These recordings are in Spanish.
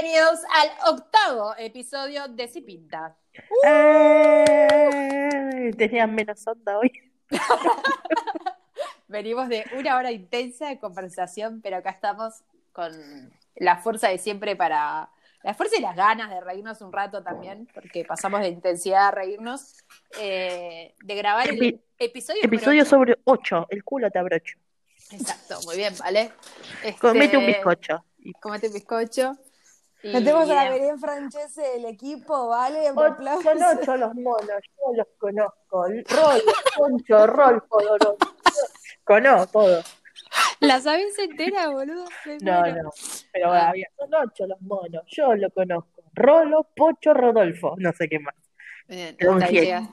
Bienvenidos al octavo episodio de Si Pinta. ¡Eh! Tenían menos onda hoy. Venimos de una hora intensa de conversación, pero acá estamos con la fuerza de siempre para. La fuerza y las ganas de reírnos un rato también, porque pasamos de intensidad a reírnos, eh, de grabar el episodio. Episodio ocho. sobre 8, el culo te abrocho. Exacto, muy bien, ¿vale? Este, Comete un bizcocho. Y- Comete un bizcocho. Metemos a la Belén Francese del equipo, ¿vale? O- Aplausos. Son ocho los monos, yo los conozco. Rol, Concho, Rolfo, Dorón. Conozco todo. ¿La sabes entera, boludo? No, no. Pero Ah. había, son ocho los monos, yo lo conozco. Rolo, Pocho, Rodolfo, no sé qué más. Bien, León Gieco.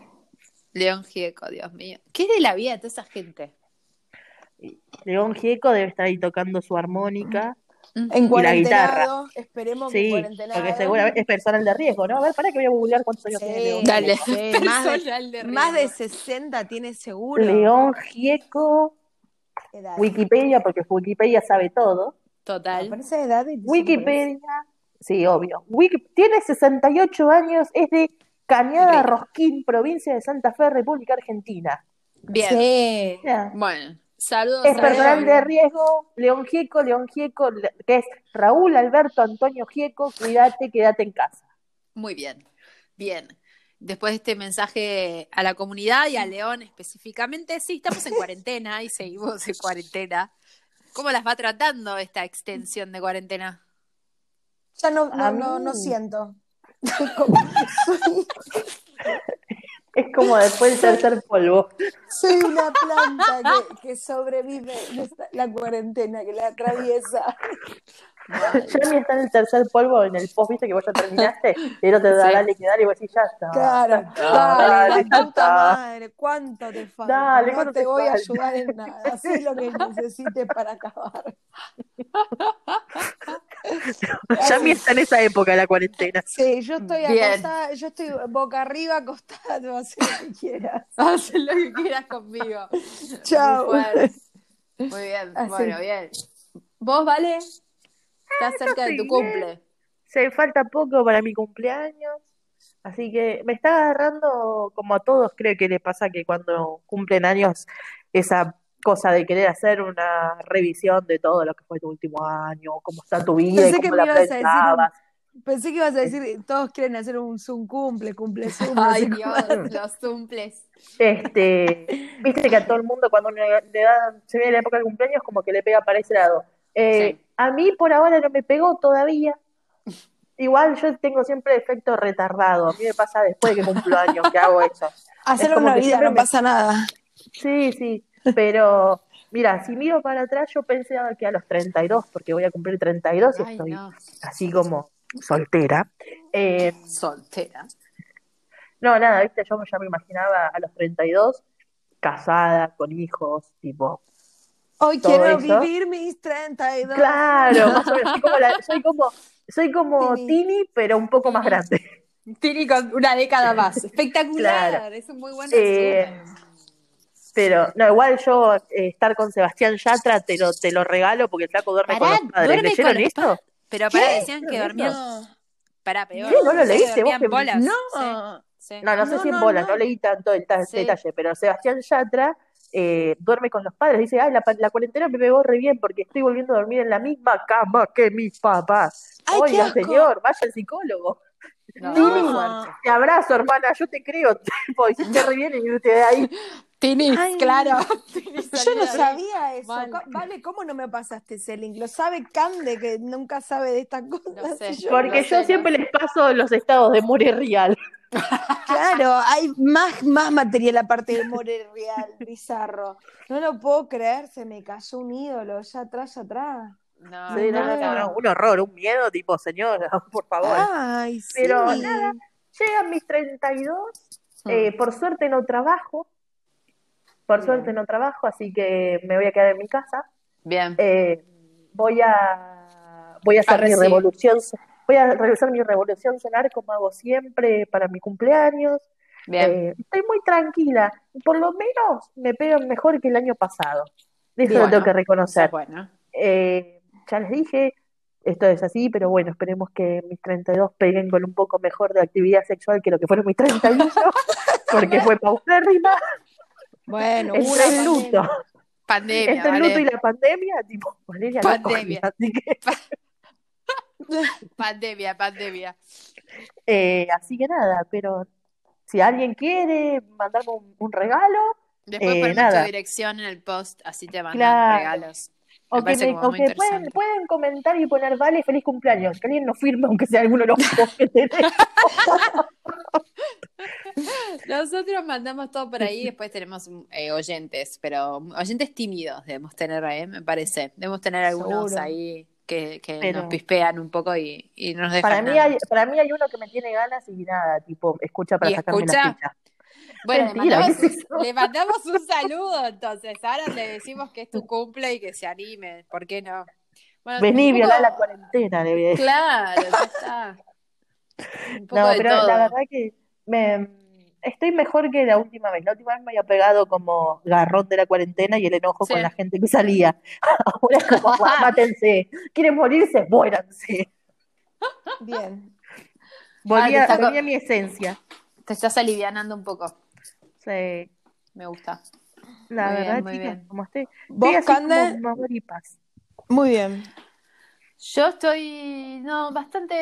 León Gieco, Dios mío. ¿Qué es de la vida de toda esa gente? León Gieco debe estar ahí tocando su armónica. En Y la cuarentenado, esperemos que Sí, cuarentenado. porque seguramente es personal de riesgo, ¿no? A ver, para que voy a googlear cuántos años Sí, tiene León Dale. Gieco. sí, más, de, más de riesgo. 60 tiene seguro. León Gieco, Edad. Wikipedia, porque Wikipedia sabe todo. Total. Aparece edad Wikipedia, sí, obvio. Wiki- tiene 68 años, es de Cañada. Rosquín, provincia de Santa Fe, República Argentina. Bien. Sí. Ya. Bueno, saludos Es a personal de riesgo, León Gieco, León Gieco, que es Raúl Alberto Antonio Gieco, cuídate, quédate en casa. Muy bien. Bien. Después de este mensaje a la comunidad y a León específicamente, sí, estamos en cuarentena y seguimos en cuarentena. ¿Cómo las va tratando esta extensión de cuarentena? Ya no, no, no, no siento. Es como después del tercer polvo. soy una planta que, que sobrevive la cuarentena, que la atraviesa. Yami está en el tercer polvo, en el post, viste que vos ya terminaste, pero te da Sí. dale que dale y vos decís, ya está. Claro, dale, dale, la ya puta está. madre, ¿cuánto te falta? Dale, no ¿cuánto te te voy a ayudar en nada, haz lo que necesites para acabar. Yami está en esa época de la cuarentena. Sí, yo estoy acostada, yo estoy boca arriba acostada, te vas a hacer lo que quieras. Haz lo que quieras conmigo. Chao. Muy bien, Así. bueno, bien. ¿Vos, Vale? Estás cerca de tu cumple. Se falta poco para mi cumpleaños, así que me está agarrando, como a todos creo que le pasa que cuando cumplen años, esa cosa de querer hacer una revisión de todo lo que fue tu último año, cómo está tu vida y Pensé que cómo me la ibas a decir un- pensabas. Pensé que ibas a decir, todos quieren hacer un Zoom cumple, cumple Zoom. Ay, no sé Dios, los cumples. Este, viste que a todo el mundo cuando uno le da, se viene la época del cumpleaños como que le pega para ese lado. Eh, Sí. A mí por ahora no me pegó todavía. Igual yo tengo siempre efecto retardado. A mí me pasa después de que cumplo años que hago eso. Hacerlo como una que vida, no me- pasa nada. Sí, sí. Pero mira, si miro para atrás yo pensé que a los 32, porque voy a cumplir 32 y Ay, estoy no. así como soltera. Eh, Soltera. no, nada, viste, yo ya me imaginaba a los 32 casada, con hijos, tipo, Hoy quiero eso. vivir mis 32. Claro, más o menos. Soy como, la- soy como, soy como Tini. Tini, pero un poco más grande. Tini con una década más. Espectacular. Claro. Es un muy buen Eh, resumen. Pero, no, igual yo eh, estar con Sebastián Yatra te lo, te lo regalo porque el flaco duerme con Pará, los padres. ¿Leyeron con esto? Pero pará, ¿Qué? decían que ¿Pero dormían. No, Pará, peor. ¿Qué? ¿No lo leíste vos que- bolas. no. Sí, sí. No, no sé No, si en no, bolas, no. no leí tanto el ta- Sí. detalle, pero Sebastián Yatra eh, duerme con los padres. Dice, ay, la, la cuarentena me pegó re bien porque estoy volviendo a dormir en la misma cama que mis papás. Ay, Oiga, señor, vaya al psicólogo. No, Tini, te abrazo, hermana, yo te creo. Tipo, hiciste re bien en irte de ahí. Tini, Ay, claro. Yo no sabía eso. Vale, ¿cómo no me pasaste ese link? Lo sabe Cande, que nunca sabe de estas cosas. No sé. y yo- Porque no yo sé, no siempre les paso los estados de More Real. Claro, hay más, más material aparte de More Real, bizarro. No lo puedo creer, se me cayó un ídolo, ya atrás, ya atrás. No, Sí, no, no, no, no, un horror, un miedo, tipo, señora, por favor. Ay, sí. Pero nada. Llegan mis 32, eh, por suerte no trabajo, por Bien. suerte no trabajo, así que me voy a quedar en mi casa. Bien. Eh, voy a voy a hacer mi revolución, voy a realizar mi revolución solar como hago siempre para mi cumpleaños. Bien. Eh, estoy muy tranquila, por lo menos me pegan mejor que el año pasado. Eso lo tengo que reconocer. bueno. Eh, ya les dije, esto es así, pero bueno, esperemos que mis 32 peguen con un poco mejor de actividad sexual que lo que fueron mis 31, porque fue paupérrima. Bueno, una el luto, Pandemia, entre el luto y la pandemia, tipo, Valeria no Pandemia. cogía, así que, Pandemia, pandemia. eh, así que nada, pero si alguien quiere mandarme un, un regalo, Después Eh, nada. tu dirección en el post, así te mandan Claro. regalos. O que, me- o pueden, pueden comentar y poner vale, feliz cumpleaños, que alguien nos firme, aunque sea alguno de los que tenemos. Nosotros mandamos todo por ahí, después tenemos eh, oyentes, pero oyentes tímidos debemos tener, ¿eh? me parece. Debemos tener algunos Seguro. ahí que, que Pero- nos pispean un poco y, y no nos dejan Para mí, nada. hay, para mí hay uno que me tiene ganas y nada, tipo, escucha para ¿Y sacarme escucha? la ficha. Bueno, le mandamos, un saludo, entonces. Ahora le decimos que es tu cumple y que se anime. ¿Por qué no? Bueno, Vení, violar la cuarentena, le voy a decir. Claro, ya está. Un poco No, de pero todo. la verdad que me, estoy mejor que la última vez. La última vez me había pegado como garrón de la cuarentena y el enojo Sí. con la gente que salía. Ahora es como, "Ah, mátense. ¿Quieren morirse? Muéranse. Bien. Volví, Ah, a- volví a mi esencia. Te estás alivianando un poco. Sí. Me gusta. La Muy bien, verdad, muy chicas, bien. como estoy, ¿Vos, estoy así como. Muy bien. Yo estoy, no, bastante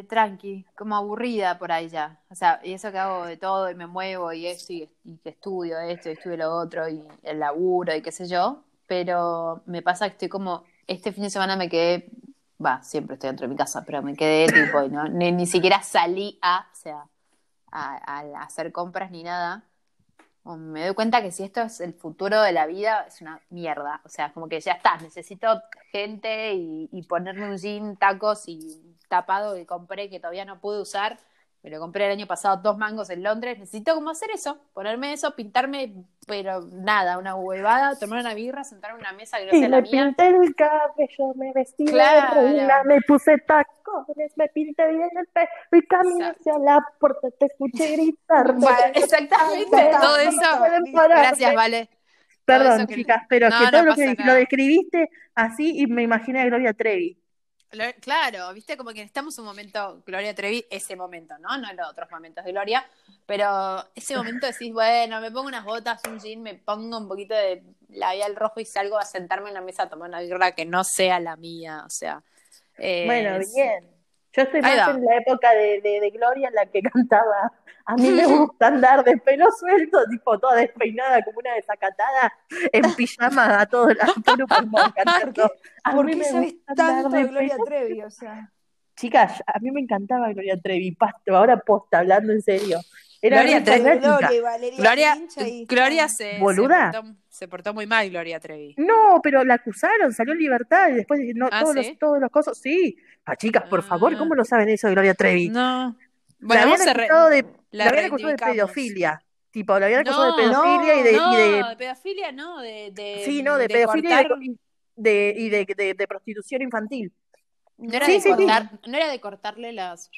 eh, tranqui, como aburrida por ahí ya. O sea, y eso que hago de todo y me muevo y esto y, y que estudio esto y estudio lo otro y el laburo y qué sé yo. Pero me pasa que estoy como, este fin de semana me quedé, va, siempre estoy dentro de mi casa, pero me quedé tipo, y no, ni, ni siquiera salí a, o sea, a, a hacer compras ni nada. Me doy cuenta que si esto es el futuro de la vida, es una mierda. O sea, como que ya está, necesito gente y, y ponerme un jean, tacos y tapado que compré que todavía no pude usar. Me lo compré el año pasado, dos mangos en Londres. Necesito como hacer eso, ponerme eso, pintarme, pero nada, una huevada, tomar una birra, sentarme en una mesa que no Y la me mía. pinté el cabello, me vestí de Claro. reina, me puse tacones, me pinté bien el pelo y caminé hacia la puerta, te escuché gritar. Exactamente, todo eso. Gracias, Vale. Perdón, que- chicas, pero No, que no todo lo que nada. lo describiste así y me imaginé a Gloria Trevi. Claro, viste, como que estamos un momento, Gloria Trevi, ese momento, ¿no? No en los otros momentos de Gloria, pero ese momento decís, bueno, me pongo unas botas, un jean, me pongo un poquito de labial rojo y salgo a sentarme en la mesa a tomar una birra que no sea la mía, o sea. Bueno, bien. Yo estoy más en la época de, de, de Gloria en la que cantaba. A mí me gusta andar de pelo suelto, tipo toda despeinada como una desacatada, en pijama a todo, a todo pulmón. A ¿Por mí qué me sabes gusta tanto de Gloria pelo Trevi? O sea, Chicas, a mí me encantaba Gloria Trevi, pasto, ahora posta, hablando en serio. Era Gloria re Trevi. Gloria Gloria, Pincha y- Gloria se, se, ¿Boluda? portó, se portó muy mal, Gloria Trevi. No, pero la acusaron, salió en libertad y después no, Ah, todos ¿sí? los, todos los cosas, sí. Ah, chicas, por favor, Ah. ¿cómo no saben eso de Gloria Trevi? No. la Bueno, habían vamos a re- acusado de, la la habían acusado de pedofilia. Tipo, la habían acusado No, de pedofilia y de, no, y de de pedofilia no, de, de sí, no, de, pedofilia y de- cortar- y de, y de, prostitución infantil. no era Sí, de sí, sí. cortar, no era de cortarle las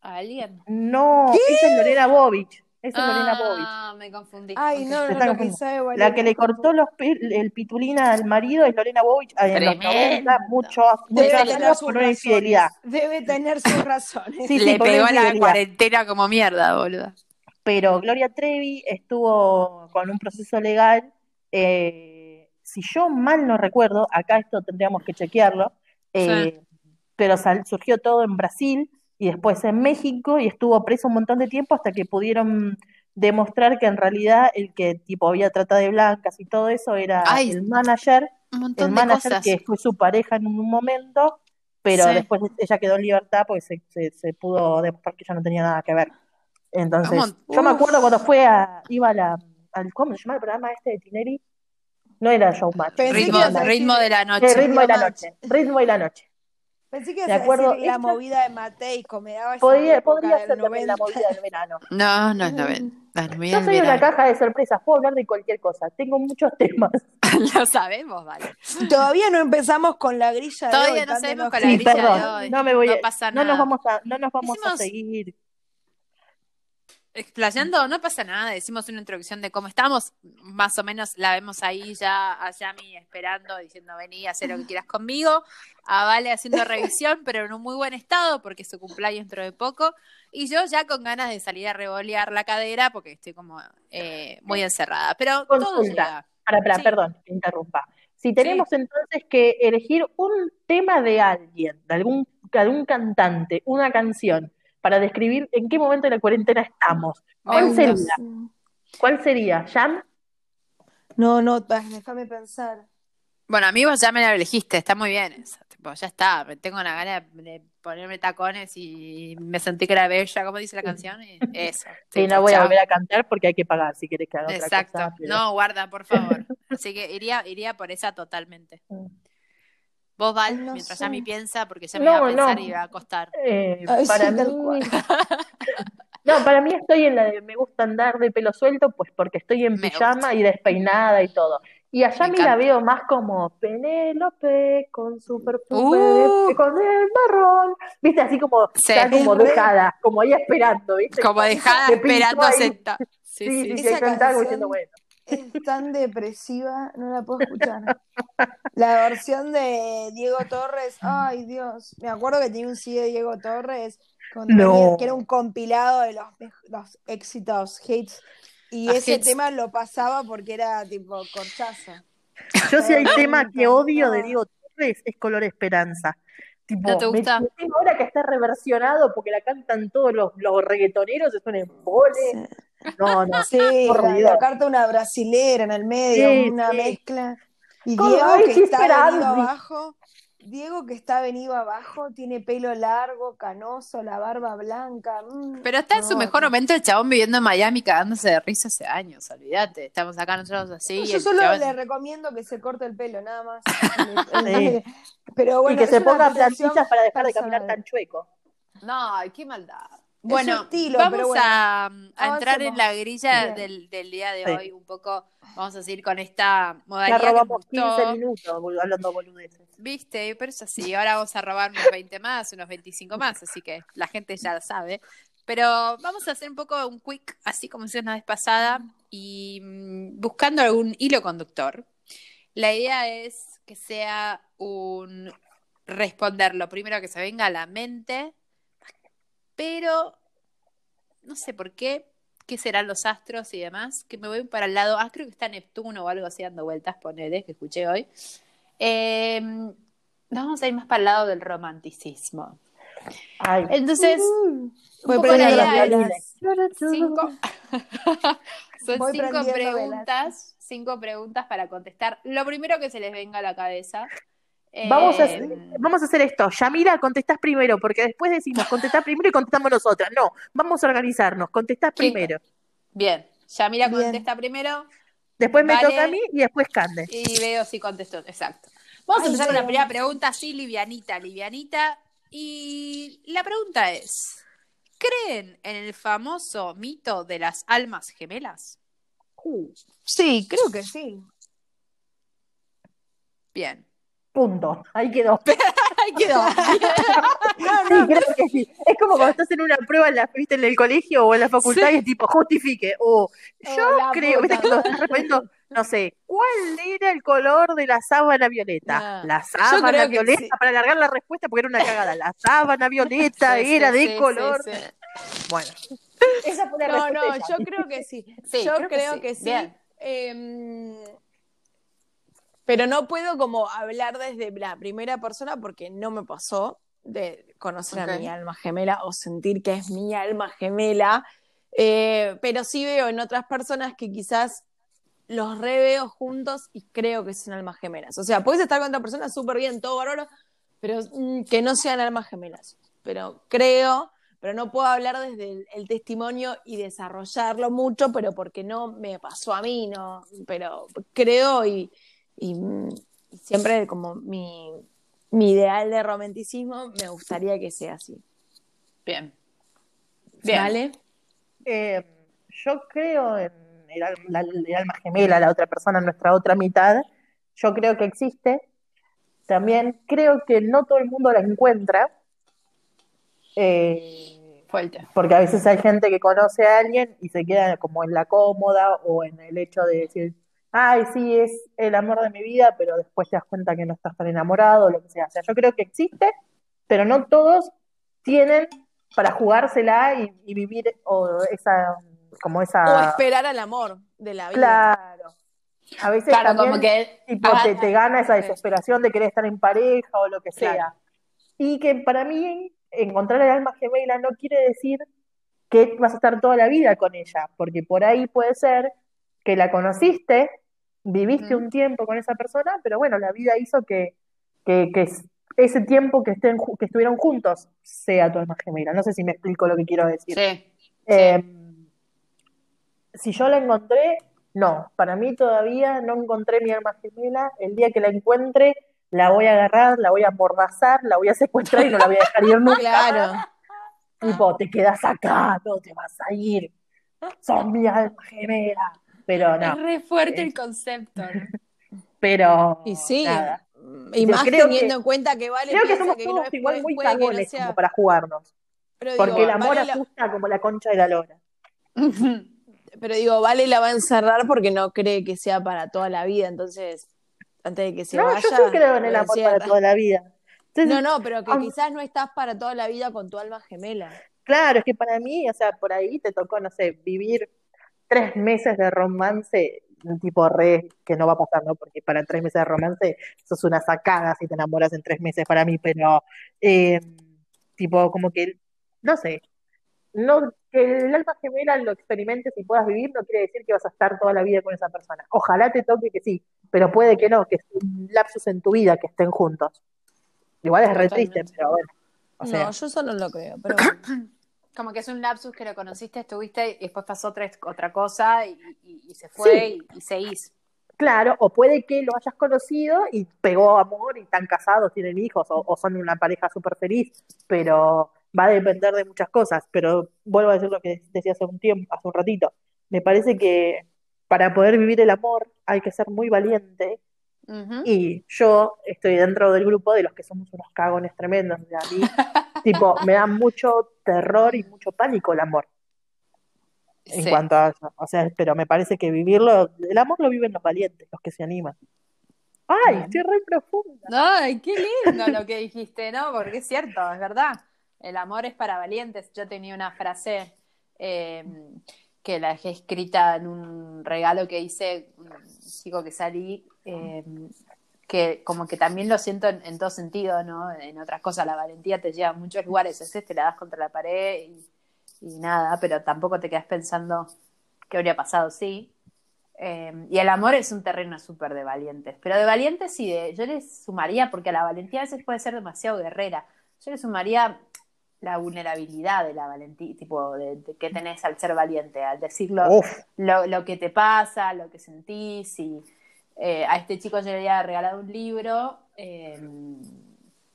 a alguien. No, esa es Lorena Bobich. Esa es Lorena Bobich. Ah, me confundí. Ay, no, no, lo Valeria. La que le cortó los el pitulina al marido es Lorena Bobich ah, en los Tremendo. 90, muchos, Debe muchos tener años sus por una razones. infidelidad. Debe tener sus razones. Sí, sí, Le una pegó a la cuarentena como mierda, boluda. pero Gloria Trevi estuvo con un proceso legal, eh, si yo mal no recuerdo, acá esto tendríamos que chequearlo, eh, pero sal- surgió todo en Brasil y después en México y estuvo preso un montón de tiempo hasta que pudieron demostrar que en realidad el que tipo había trata de blancas y todo eso era Ay, el manager, el manager cosas. que fue su pareja en un momento, pero Sí. después ella quedó en libertad porque se, se, se pudo demostrar que ella no tenía nada que ver. Entonces, yo me acuerdo cuando fue a, iba a la, al, ¿cómo se llama el programa este de Tineri? No era Showmatch. Ritmo, ritmo de la Eh, noche. ritmo de la noche. Ritmo de la noche. Pensé que De acuerdo, decir la movida de Matei, como me daba esa Podría, podría ser también la 90. movida del verano. No, no es noven. No, no me Yo soy una caja de sorpresas, puedo hablar de cualquier cosa. Tengo muchos temas. Lo sabemos, vale. Todavía no empezamos con la grilla de Todavía hoy, no tan sabemos con la Sí, grilla perdón. de hoy. No me voy No a- pasa no nada. nos vamos a, no nos vamos a seguir. Explayando, no pasa nada, decimos una introducción de cómo estamos, más o menos la vemos ahí ya a Yami esperando, diciendo vení, haz lo que quieras conmigo, a Vale haciendo revisión, pero en un muy buen estado porque su cumpleaños dentro de poco, y yo ya con ganas de salir a revolear la cadera porque estoy como eh, muy encerrada, pero todo Consulta. llega. Para, para, Sí. perdón, interrumpa. Si tenemos entonces que elegir un tema de alguien, de algún, de algún cantante, una canción, para describir en qué momento de la cuarentena estamos, ¿cuál Ay, sería? Dios. ¿Cuál sería? ¿Jam? No, no, déjame pensar. Bueno, amigos, ya me la elegiste, está muy bien eso. Tipo, ya está, me tengo una gana de, ponerme tacones y me sentí que era bella, como dice la canción, y eso. Sí, Tipo, no voy a volver a cantar porque hay que pagar si quieres que haga otra Exacto. cosa. pero- No, guarda, por favor. Así que iría, iría por esa totalmente. Vos, Val, no mientras sé. piensa, porque ya me No, iba a pensar no. y iba a acostar. Eh, Ay, para sí, mí, no, para mí estoy en la de me gusta andar de pelo suelto, pues porque estoy en Me pijama y despeinada y todo. Y a Yami la veo más como Penélope con su perfume Uh. de- con el marrón, viste, así como, Sí. ya como dejada, como ahí esperando, viste, Como dejada esperando ahí. sentar. Sí, Sí, sí, sí, Esa canción- diciendo, bueno, Es tan depresiva, no la puedo escuchar. La versión de Diego Torres, ay Dios, me acuerdo que tenía un CD de Diego Torres No. venía- que era un compilado de los, los éxitos, hits, y ese hits. tema lo pasaba porque era tipo corchazo. yo si hay Ay, tema que odio de. Diego Torres es Color Esperanza. Tipo, ¿No te gusta? me ahora que está reversionado porque la cantan todos los, los reggaetoneros, es un embole. No, no. Sí, la, carta una brasilera en el medio, Sí, una sí. mezcla. Y Diego Ay, que está venido abajo, Diego que está venido abajo, tiene pelo largo, canoso, la barba blanca. mm, Pero está en su no, mejor no. momento el chabón viviendo en Miami cagándose de risa hace años, olvídate. Estamos acá nosotros así. y Yo solo chabón- le recomiendo que se corte el pelo, nada más. Pero bueno, y que se ponga plantillas para dejar de caminar tan chueco. No, ay, qué maldad. Su Bueno, estilo, vamos pero bueno, a, a entrar en la grilla del, del día de Sí. hoy, un poco, vamos a seguir con esta modalidad que me robamos gustó. 15 minutos hablando boludeces. Viste, pero es así. Ahora vamos a robar unos 20 más, unos 25 más, así que la gente ya lo sabe. Pero vamos a hacer un poco un quick, así como hicimos la vez pasada, y mm, buscando algún hilo conductor. La idea es que sea un responder lo primero que se venga a la mente, pero no sé por qué, qué serán los astros y demás, que me voy para el lado, ah, creo que está Neptuno o algo así dando vueltas, ponele, que escuché hoy. Eh, vamos a ir más para el lado del romanticismo. Ay, Entonces, Uh, voy poco la prendiendo idea es violines. cinco, son Voy cinco preguntas, cinco preguntas para contestar lo primero que se les venga a la cabeza. Vamos a, Eh, hacer, vamos a hacer esto. Yamira, contestás primero, porque después decimos contestás primero y contestamos nosotras. No, vamos a organizarnos. Contestás ¿Quién- primero. Bien, Yamila Bien. contesta primero Después me Vale. toca a mí y después Cande. y veo si contestó. Exacto. Vamos a empezar con la primera pregunta, así livianita, livianita. Y la pregunta es, ¿creen en el famoso mito de las almas gemelas? Uh, Sí, creo que sí. Bien. Punto. Ahí quedó. Ahí quedó. Sí, creo que sí. Es como cuando estás en una prueba en, la, ¿viste? en el colegio o en la facultad Sí. y es tipo, justifique. O yo Oh, creo, no sé, ¿cuál era el color de la sábana violeta? No. La sábana que violeta, sí. para alargar la respuesta porque era una cagada. La sábana violeta Sí, sí, era de color. sí. Bueno, esa fue la No, no, yo creo que sí. Sí, yo creo creo, que que sí. sí. Bien. Pero no puedo como hablar desde la primera persona porque no me pasó de conocer a mi alma gemela o sentir que es mi alma gemela. Eh, pero sí veo en otras personas que quizás los reveo juntos y creo que son almas gemelas. O sea, puedes estar con otra persona súper bien, todo bárbaro, pero mm, que no sean almas gemelas. Pero creo, pero no puedo hablar desde el, el testimonio y desarrollarlo mucho, pero porque no me pasó a mí, no, pero creo y, y, mm, y siempre como mi, mi ideal de romanticismo me gustaría que sea así. Bien. Bien. ¿Vale? Eh, yo creo en el, la- el alma gemela, la otra persona, nuestra otra mitad. Yo creo que existe. También creo que no todo el mundo la encuentra. Eh, fuerte. Porque a veces hay gente que conoce a alguien y se queda como en la cómoda o en el hecho de decir, ay, sí, es el amor de mi vida, pero después te das cuenta que no estás tan enamorado o lo que sea. O sea, yo creo que existe, pero no todos tienen para jugársela y, y vivir o esa, como esa... O esperar al amor de la vida. Claro. A veces Claro, también, como que tipo, ah, te, te gana esa desesperación de querer estar en pareja o lo que sea. Claro. Y que para mí encontrar el alma gemela no quiere decir que vas a estar toda la vida con ella, porque por ahí puede ser que la conociste, viviste un tiempo con esa persona, pero bueno, la vida hizo que, que, que es- ese tiempo que estén, que estuvieron juntos sea tu alma gemela. No sé si me explico lo que quiero decir. Sí. Eh, si yo la encontré, no, para mí todavía no encontré mi alma gemela. El día que la encuentre, la voy a agarrar, la voy a amordazar, la voy a secuestrar y no la voy a dejar ir nunca. Claro. Tipo, te quedas acá, no te vas a ir. Sos mi alma gemela. Pero Es no, re fuerte el concepto. ¿no? pero Y sí. nada. Y Yo más teniendo que- en cuenta que Vale Creo que somos que todos no- igual muy no cagones sea- como para jugarnos. pero digo, Porque el amor Vale la- como la concha de la lora. pero digo, Vale la va a encerrar porque no cree que sea para toda la vida, entonces antes de que se No, vaya. yo sí creo en el amor para toda la vida. Entonces, No, no, pero que quizás no estás para toda la vida con tu alma gemela. Claro, es que para mí, o sea, por ahí te tocó, no sé, vivir tres meses de romance, un tipo re, que no va a pasar, ¿no? Porque para tres meses de romance sos una sacada si te enamoras en tres meses para mí, pero eh, tipo como que, no sé, no, que el alma gemela lo experimentes y puedas vivir no quiere decir que vas a estar toda la vida con esa persona. Ojalá te toque que sí, pero puede que no, que es un lapsus en tu vida que estén juntos. Igual es re triste, pero bueno. O sea, no, yo eso no lo creo, pero. Como que es un lapsus que lo conociste, estuviste y después pasó otra, otra cosa y, y- y se fue Sí. y, y se hizo. Claro, o puede que lo hayas conocido y pegó amor y están casados, tienen hijos o, o son una pareja súper feliz, pero va a depender de muchas cosas. Pero vuelvo a decir lo que decía hace un tiempo, hace un ratito. Me parece que para poder vivir el amor hay que ser muy valiente Y yo estoy dentro del grupo de los que somos unos cagones tremendos. O sea, a mí, tipo, me da mucho terror y mucho pánico el amor en Sí. cuanto a eso. O sea, pero me parece que vivirlo, el amor lo viven los valientes, los que se animan. Ay, estoy re profunda. Ay, qué lindo lo que dijiste, ¿no? Porque es cierto, es verdad. El amor es para valientes. Yo tenía una frase eh, que la dejé escrita en un regalo que hice un chico que salí, eh, que como que también lo siento en, en todo sentido, ¿no? En otras cosas, la valentía te lleva a muchos lugares, a veces te la das contra la pared y, y nada, pero tampoco te quedas pensando qué habría pasado, sí. Eh, y el amor es un terreno súper de valientes, pero de valientes y de, yo les sumaría, porque la valentía a veces puede ser demasiado guerrera, yo le sumaría la vulnerabilidad de la valentía, tipo, de, de que tenés al ser valiente, al decirlo Uf, lo, lo que te pasa, lo que sentís. Y eh, a este chico yo le había regalado un libro eh,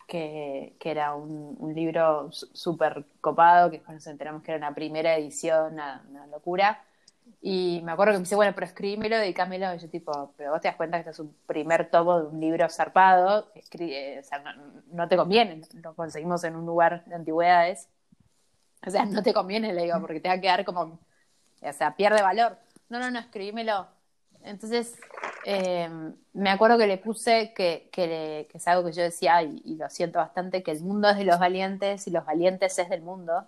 que, que era un, un libro súper copado, que después nos enteramos que era una primera edición, una, una locura. Y me acuerdo que me dice, bueno, pero escríbemelo, dedícamelo. Y yo, tipo, pero vos te das cuenta que esto es un primer tomo de un libro zarpado. Eh, no, te conviene, lo conseguimos en un lugar de antigüedades. O sea, no te conviene, le digo, porque te va a quedar como o sea, pierde valor. No, no, no, escribímelo. Entonces, eh, me acuerdo que le puse que, que, le- que es algo que yo decía y lo siento bastante, que el mundo es de los valientes y los valientes es del mundo.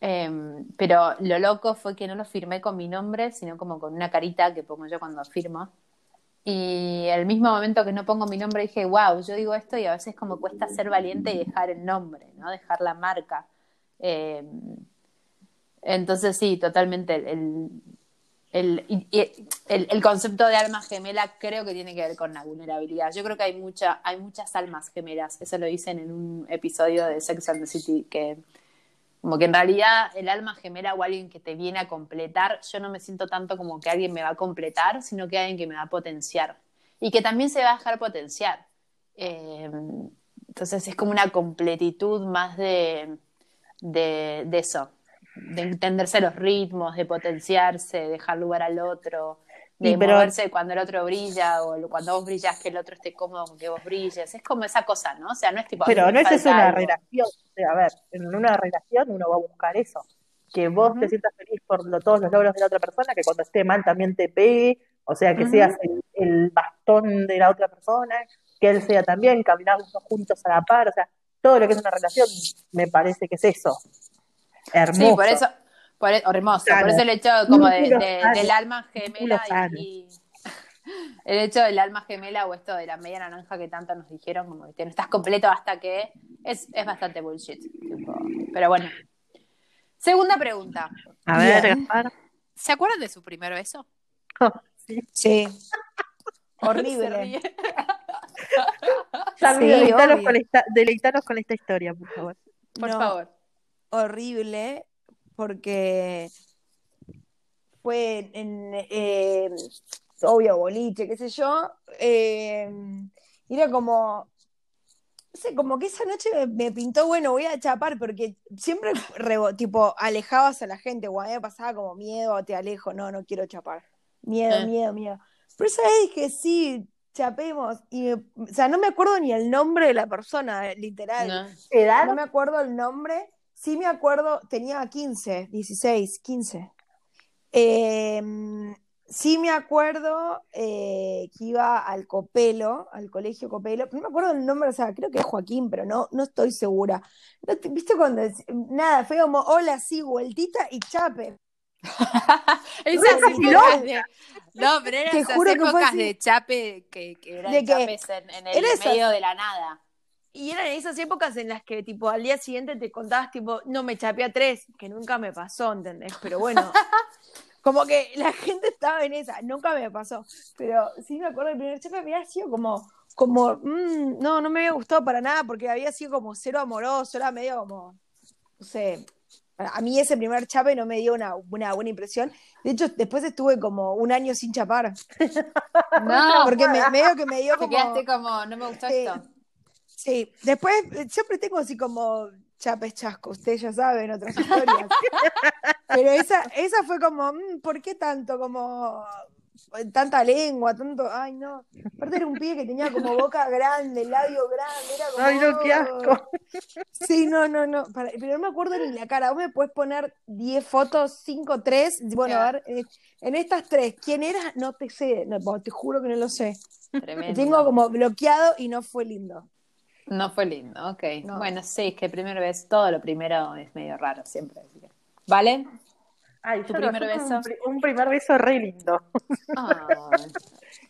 Eh, pero lo loco fue que no lo firmé con mi nombre, sino como con una carita que pongo yo cuando firmo. Y al mismo momento que no pongo mi nombre dije, wow, yo digo esto y a veces como cuesta ser valiente y dejar el nombre, ¿no? Dejar la marca. Eh, entonces sí, totalmente. El, el, el, el concepto de alma gemela creo que tiene que ver con la vulnerabilidad. Yo creo que hay, mucha, hay muchas almas gemelas. Eso lo dicen en un episodio de Sex and the City, que como que en realidad el alma gemela o alguien que te viene a completar, yo no me siento tanto como que alguien me va a completar, sino que alguien que me va a potenciar. Y que también se va a dejar potenciar. Eh, entonces es como una completitud más de, de, de eso, de entenderse los ritmos, de potenciarse, de dejar lugar al otro, de pero- moverse cuando el otro brilla o cuando vos brillas que el otro esté cómodo con que vos brilles. Es como esa cosa, ¿no? O sea, no es tipo. Pero no es eso una algo. relación. O sea, a ver, en una relación uno va a buscar eso. Que vos te sientas feliz por lo- todos los logros de la otra persona, que cuando esté mal también te pegue, o sea, que seas el, el bastón de la otra persona, que él sea también, dos juntos a la par, o sea, todo lo que es una relación me parece que es eso. Hermoso. Sí, por eso. Por, e- hermoso, por eso el hecho como de, de- del alma gemela sano. y, y- el hecho del alma gemela o esto de la media naranja que tanto nos dijeron, como que no estás completo hasta que es, es bastante bullshit. tipo, pero bueno. Segunda pregunta. A ver. Gaspar. ¿Se acuerdan de su primer beso? Sí. Sí. Horrible. Sammy, Sí, deleitanos, obvio. con esta, deleitanos con esta historia, por favor. Por No, favor. horrible porque fue en, eh, obvio, boliche, qué sé yo. eh, y era como, no sé, como que esa noche me, me pintó, bueno, voy a chapar, porque siempre, rebo- tipo, alejabas a la gente, o a mí me pasaba como miedo, te alejo, no, no quiero chapar. Miedo, Eh. miedo, miedo. Pero esa vez dije, sí, chapemos. Y, o sea, no me acuerdo ni el nombre de la persona, literal. No. ¿Edad? No me acuerdo el nombre. Sí me acuerdo, tenía 15, 16, 15. Eh, sí me acuerdo eh, que iba al Copelo, al colegio Copelo. No me acuerdo el nombre, o sea, creo que es Joaquín, pero no, no estoy segura. No ¿Viste cuando nada, fue como, hola, sí, vueltita y chape? Esas épocas de. No, pero eran esas juro que fue épocas de chape que, que eran De que- chapes en, en el medio de la nada. Y eran esas épocas en las que, tipo, al día siguiente te contabas, tipo, no, me chapé a tres, que nunca me pasó, ¿entendés? Pero bueno, como que la gente estaba en esa, nunca me pasó. Pero sí me acuerdo, el primer chape había sido como, como, mm, no, no me había gustado para nada, porque había sido como cero amoroso, era medio como, no sé, a mí ese primer chape no me dio una, una buena impresión. De hecho, después estuve como un año sin chapar, No, porque me, medio que me dio te como... quedaste como, no me gustó Sí. esto. Sí, después eh, siempre tengo así como chapes chascos, ustedes ya saben otras historias. Pero esa, esa fue como, mm, ¿por qué tanto? Como eh, tanta lengua, tanto, ay no. Aparte era un pibe que tenía como boca grande, labio grande, era como. Ay, no, qué asco. Sí, no, no, no. para- pero no me acuerdo ni la cara. Vos me puedes poner 10 fotos, 5, 3. Bueno, a ver, eh, en estas tres, ¿quién era? No te sé, no, te juro que no lo sé. Lo Tremendo. tengo como bloqueado y no fue lindo. No fue lindo, ok. No. Bueno, sí, es que primero vez, todo lo primero es medio raro siempre. ¿Vale? Ay, ¿Tu primer beso? Un, pri- un primer beso re lindo.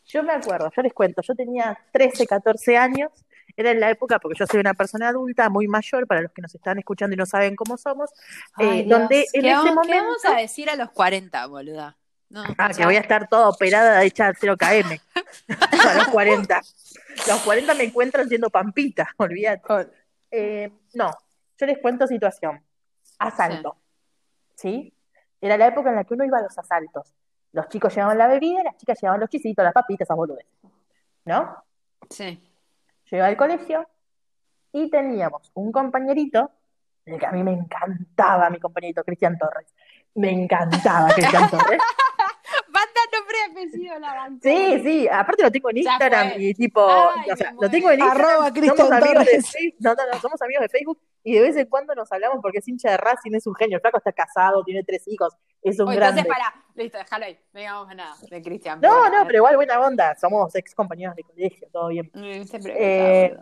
Yo me acuerdo, yo les cuento, yo tenía 13, 14 años, era en la época, porque yo soy una persona adulta, muy mayor, para los que nos están escuchando y no saben cómo somos, Ay, eh, donde en ¿Qué ese vamos, momento... ¿Qué vamos a decir a los 40, boluda? No, Ah, que voy a estar toda operada hecha 0KM. a los 40. Los 40 me encuentran siendo pampita, olvídate. Eh, no, yo les cuento situación. Asalto. ¿Sí? Era la época en la que uno iba a los asaltos. Los chicos llevaban la bebida, las chicas llevaban los chisitos, las papitas, esas boludeces. ¿No? Sí. Yo iba al colegio y teníamos un compañerito, el que a mí me encantaba, mi compañerito Cristian Torres. Me encantaba Cristian Torres. Apellido. Sí, sí, aparte lo tengo en Ya Instagram fue. y tipo, Ay, o sea, lo tengo en. Instagram, Arroba Cristian somos amigos de Torres. Facebook, no, no, no, somos amigos de Facebook y de vez en cuando nos hablamos porque es hincha de Racing, es un genio, el flaco está casado, tiene tres hijos, es un Oh, grande. entonces, para, listo, déjalo ahí. No digamos nada de Cristian. No, no, pero igual buena onda, somos ex compañeros de colegio, todo bien. Mm, siempre Eh.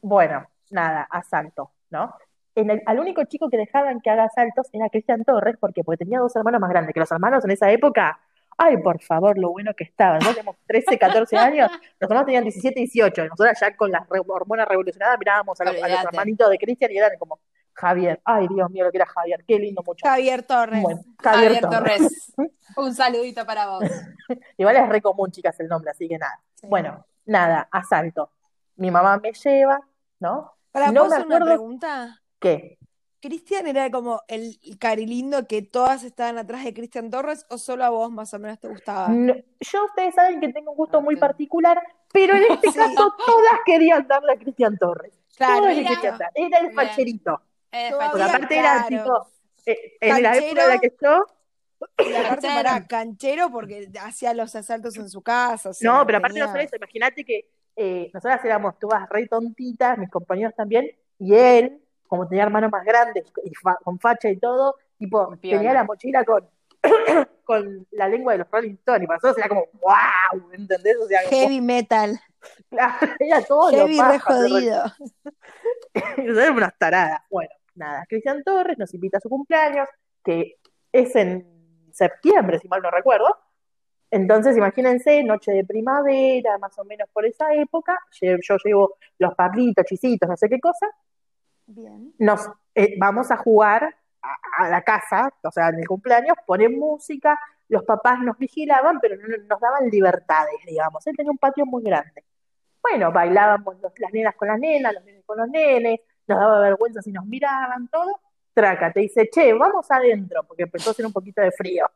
Bueno, nada, asalto, ¿no? En el- al único chico que dejaban que haga asaltos era Cristian Torres, porque Porque tenía dos hermanos más grandes, que los hermanos en esa época, ay, por favor, lo bueno que estaban. Nosotros teníamos 13, 14 años, los hermanos tenían 17, 18, y nosotros ya con las re- hormonas revolucionadas mirábamos a los, a los Olvídate. hermanitos de Cristian y eran como, Javier, ay, Dios mío, lo que era Javier, qué lindo muchacho. Javier Torres. Bueno, Javier, Javier Torres. Torres. Un saludito para vos. Igual es re común, chicas, el nombre, así que nada. Sí. Bueno, nada, asalto. Mi mamá me lleva, ¿no? Para no vos me una acuerdo- pregunta. ¿Qué? ¿Cristian era como el carilindo que todas estaban atrás de Cristian Torres o solo a vos más o menos te gustaba? No, yo ustedes saben que tengo un gusto muy Ok. particular, pero en este Sí. caso todas querían darle a Cristian Torres. Claro, dar. Era el Bien. facherito. Eh, Fachero. aparte era tipo, eh, en la Canchero. época en la que yo, Y aparte, para canchero porque hacía los asaltos en su casa. o sea, No, pero aparte no tenía- solo eso, imagínate que eh, nosotras éramos todas re tontitas, mis compañeros también, y él, como tenía hermanos más grandes y fa- con facha y todo, tipo, piola. tenía la mochila con, con la lengua de los Rolling Stones, y para nosotros era como, wow, ¿entendés? O sea, como, Heavy metal. claro, era todo lo Heavy re paja, jodido. Éramos unas taradas. Bueno, nada, Cristian Torres nos invita a su cumpleaños, que es en septiembre, si mal no recuerdo. Entonces, imagínense, noche de primavera, más o menos por esa época, yo llevo los pablitos, chisitos, no sé qué cosa, Bien. nos eh, vamos a jugar a, a la casa, o sea, en el cumpleaños, ponen música, los papás nos vigilaban, pero no, nos daban libertades, digamos. Él tenía un patio muy grande. Bueno, bailábamos los- las nenas con las nenas, los nenes con los nenes, nos daba vergüenza si nos miraban, todo. Traca, te dice, che, vamos adentro, porque empezó a hacer un poquito de frío.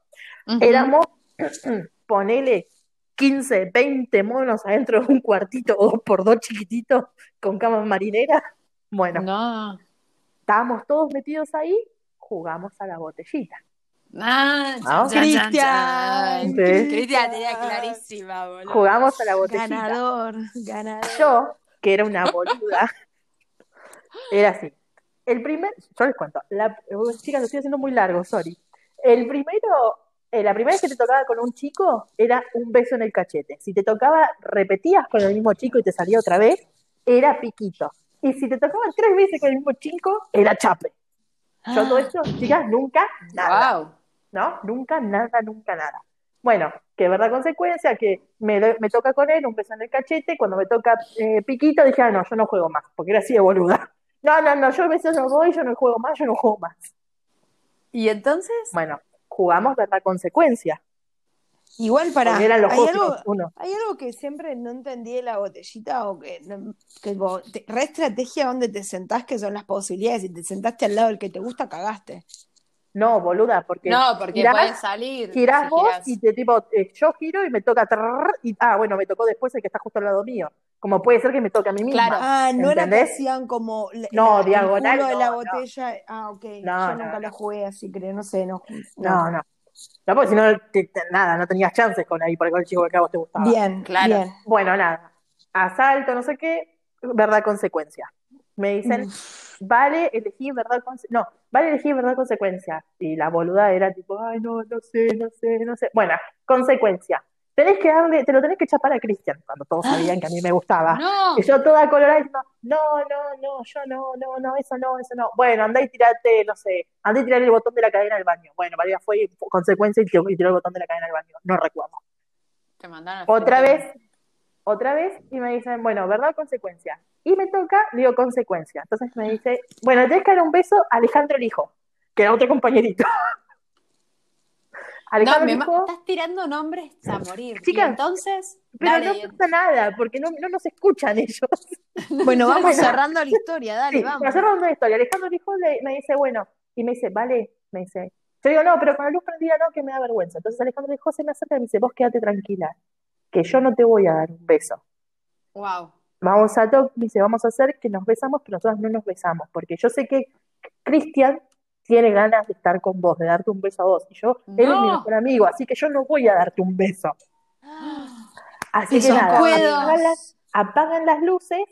Éramos, ponele 15, 20 monos adentro de un cuartito, dos por dos chiquititos, con camas marineras. Bueno, No. estábamos todos metidos ahí, jugamos a la botellita. Ah, ¿No? chan, chan, Cristian. Cristian tenía clarísima, boludo. Jugamos a la botellita. Ganador, ganador. Yo, que era una boluda, era así. El primer, yo les cuento, la, chicas, lo estoy haciendo muy largo, sorry. El primero, eh, la primera vez que te tocaba con un chico era un beso en el cachete. Si te tocaba, repetías con el mismo chico y te salía otra vez, era piquito. Y si te tocaba tres veces con el mismo chico, era chape. Yo todo esto, chicas, nunca, nada. Wow. ¿no? Nunca, nada, nunca, nada. Bueno, que verdad consecuencia, que me, me toca con él, un beso en el cachete, cuando me toca eh, piquito, dije, ah, no, yo no juego más, porque era así de boluda. No, no, no, yo besos no doy, yo no juego más, yo no juego más. ¿Y entonces? Bueno, jugamos verdad consecuencia, Igual para. porque eran los hay algo, uno, uno. hay algo que siempre no entendí de la botellita o que, no- que tipo, te- re estrategia donde te sentás, que son las posibilidades. Si te sentaste al lado del que te gusta, cagaste. No, boluda, porque No, porque girás- pueden salir. girás si vos girás. y te tipo, eh, yo giro y me toca, trrr, y, ah, bueno, me tocó después el que está justo al lado mío. Como puede ser que me toque a mí misma. Claro. Ah, no era que hacían como la- No, la- el diagonal, de la no, no. botella. Ah, ok. No, Yo no, nunca no. la jugué así, creo. No sé, no. No, no. No, porque si no, nada, no tenías chances con ahí, por el chico que a vos te gustaba. Bien, Claro. bien. Bueno, nada. Asalto, no sé qué, verdad, consecuencia. Me dicen, vale elegir verdad, conse- no, vale elegir verdad, consecuencia. Y la boluda era tipo, ay, no, no sé, no sé, no sé. Bueno, consecuencia. Tenés que darle, te lo tenés que chapar a Cristian, cuando todos sabían que a mí me gustaba. No. Y yo toda colorada diciendo, no, no, no, yo no, no, no, eso no, eso no. Bueno, andá y tirate, no sé, andá y tirar el botón de la cadena al baño. Bueno, María fue y consecuencia y tiró, y tiró el botón de la cadena al baño. No recuerdo. Te mandaron Otra vez, otra vez, y me dicen, bueno, ¿verdad consecuencia? Y me toca, digo consecuencia. Entonces me dice, bueno, tenés que dar un beso a Alejandro el hijo, que era otro compañerito. No, Alejandro me hijo, estás tirando nombres a morir. Chicas, entonces, pero dale, no pasa nada, porque no, no nos escuchan ellos. Bueno, vamos cerrando la historia, dale, Sí, vamos. cerrar una historia, Alejandro dijo, le- me dice, bueno, y me dice, vale, me dice, yo digo, no, pero con la luz prendida no, que me da vergüenza. Entonces Alejandro dijo, se me acerca y me dice, vos quédate tranquila, que yo no te voy a dar un beso. Wow. Vamos a to- dice, vamos a hacer que nos besamos, pero nosotros no nos besamos, porque yo sé que Cristian tiene ganas de estar con vos, de darte un beso a vos, y yo, él es mi No. mejor amigo, así que yo no voy a darte un beso. Así que nada, apagan las, apagan las luces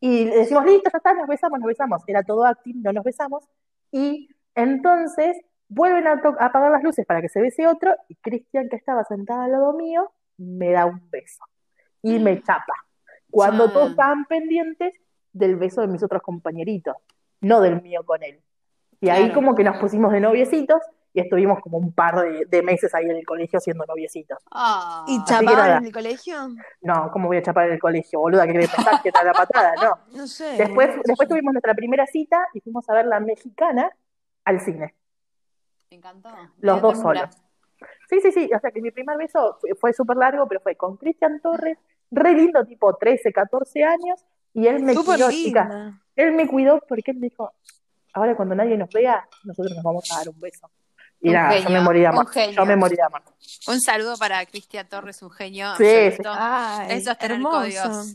y le decimos, listo, ya está, nos besamos, nos besamos. Era todo acting, no nos besamos. Y entonces vuelven a, apagar las luces para que se bese otro y Cristian, que estaba sentada al lado mío, me da un beso y me chapa. Cuando todos estaban pendientes del beso de mis otros compañeritos, no del mío con él. Y ahí Claro. como que nos pusimos de noviecitos y estuvimos como un par de, de meses ahí en el colegio siendo noviecitos. Ah. ¿Y chapaban en el colegio? No, ¿cómo voy a chapar en el colegio, boluda? ¿Qué querés pensar que está la patada? No. No sé. Después, no sé. después tuvimos nuestra primera cita y fuimos a ver la mexicana al cine, Me encantó. los dos ternura. solos. Sí, sí, sí, o sea que mi primer beso fue, fue súper largo, pero fue con Cristian Torres, re lindo, tipo 13, 14 años, y él me Súper cuidó, chicas, linda. él me cuidó porque él me dijo, ahora cuando nadie nos vea, nosotros nos vamos a dar un beso. Y Un nada, yo me morí de amor, un genio. yo me morí de amor. Un saludo para Cristian Torres, un genio. Sí, absoluto. Ay, Eso es tener hermoso. códigos.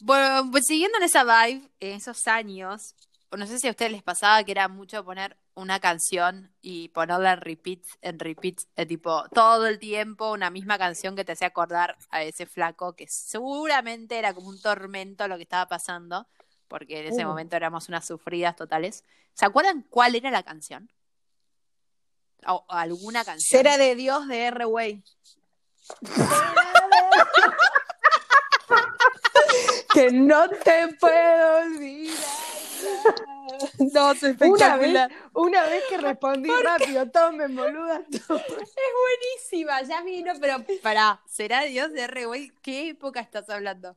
Bueno, pues siguiendo en esa vibe, en esos años, no sé si a ustedes les pasaba que era mucho poner una canción y ponerla en repeats, en repeats, eh, tipo todo el tiempo una misma canción que te hacía acordar a ese flaco que seguramente era como un tormento lo que estaba pasando, porque en ese Uh. momento éramos unas sufridas totales. ¿Se acuerdan cuál era la canción? O, alguna canción. Cera de Dios de R-Way. que no te puedo olvidar. No, es Una espectacular. vez, una vez que respondí rápido, tomen boluda. tomen. Es buenísima, ya vino, pero pará, ¿será Dios de R-Way? ¿Qué época estás hablando?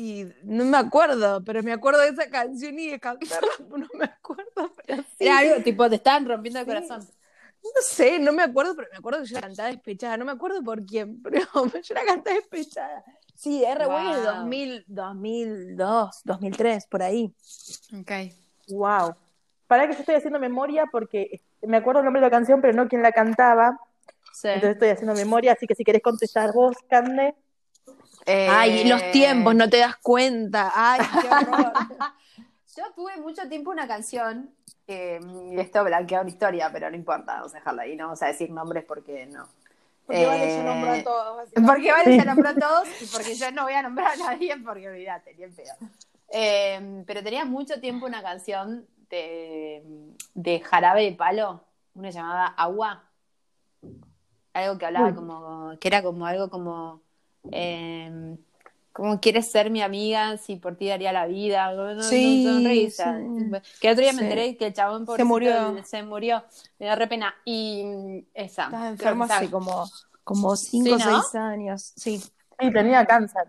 Y no me acuerdo, pero me acuerdo de esa canción y de cantarla, no me acuerdo, pero sí. Era algo tipo, te estaban rompiendo el Sí. corazón. No sé, no me acuerdo, pero me acuerdo que yo la cantaba despechada. No me acuerdo por quién, pero yo la cantaba despechada. Sí, es Wow. 2000, 2002, 2003, por ahí. Ok. Wow. Para que yo estoy haciendo memoria porque me acuerdo el nombre de la canción, pero no quién la cantaba. Sí. Entonces estoy haciendo memoria, así que si querés contestar vos, Cande. Eh, Ay, los tiempos, no te das cuenta. Ay, qué horror. Yo tuve mucho tiempo una canción, eh, y esto blanquea una historia, pero no importa, vamos a dejarla ahí, no vamos a decir nombres porque no. Porque vale, Eh, yo nombro a todos. Porque Vale Sí. ya nombró a todos y porque yo no voy a nombrar a nadie porque olvídate, ni en pedo. Eh, pero tenía mucho tiempo una canción de, de Jarabe de Palo, una llamada Agua. Algo que hablaba Uy. como, que era como algo como, eh, como quieres ser mi amiga, si por ti daría la vida, no, no, Sí, sonrisa. sí. Que el otro día me Sí. enteré que el chabón Se pobrecito, murió. se murió, me da re pena. Y mm, esa. Estás enfermo hace como, como 5 o Sí, ¿no? 6 años. Sí. Sí, tenía cáncer.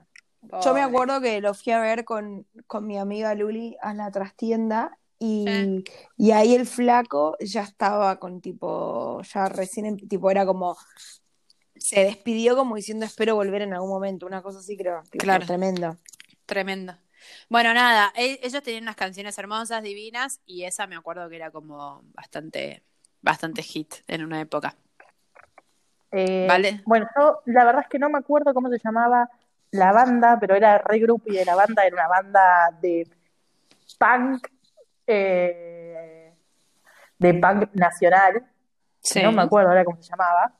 está- Yo me Pobre. acuerdo que lo fui a ver con, con mi amiga Luli a la trastienda y, Sí. y ahí el flaco ya estaba con tipo, ya recién, em- tipo era como, se despidió como diciendo espero volver en algún momento, una cosa así creo, tipo, Claro. tremendo. Tremendo. Bueno, nada, e- ellos tenían unas canciones hermosas, divinas, y esa me acuerdo que era como bastante, bastante hit en una época. Eh, ¿Vale? Bueno, yo la verdad es que no me acuerdo cómo se llamaba la banda, pero era re grupo y de la banda era una banda de punk, eh, de punk nacional. No me acuerdo ahora cómo se llamaba.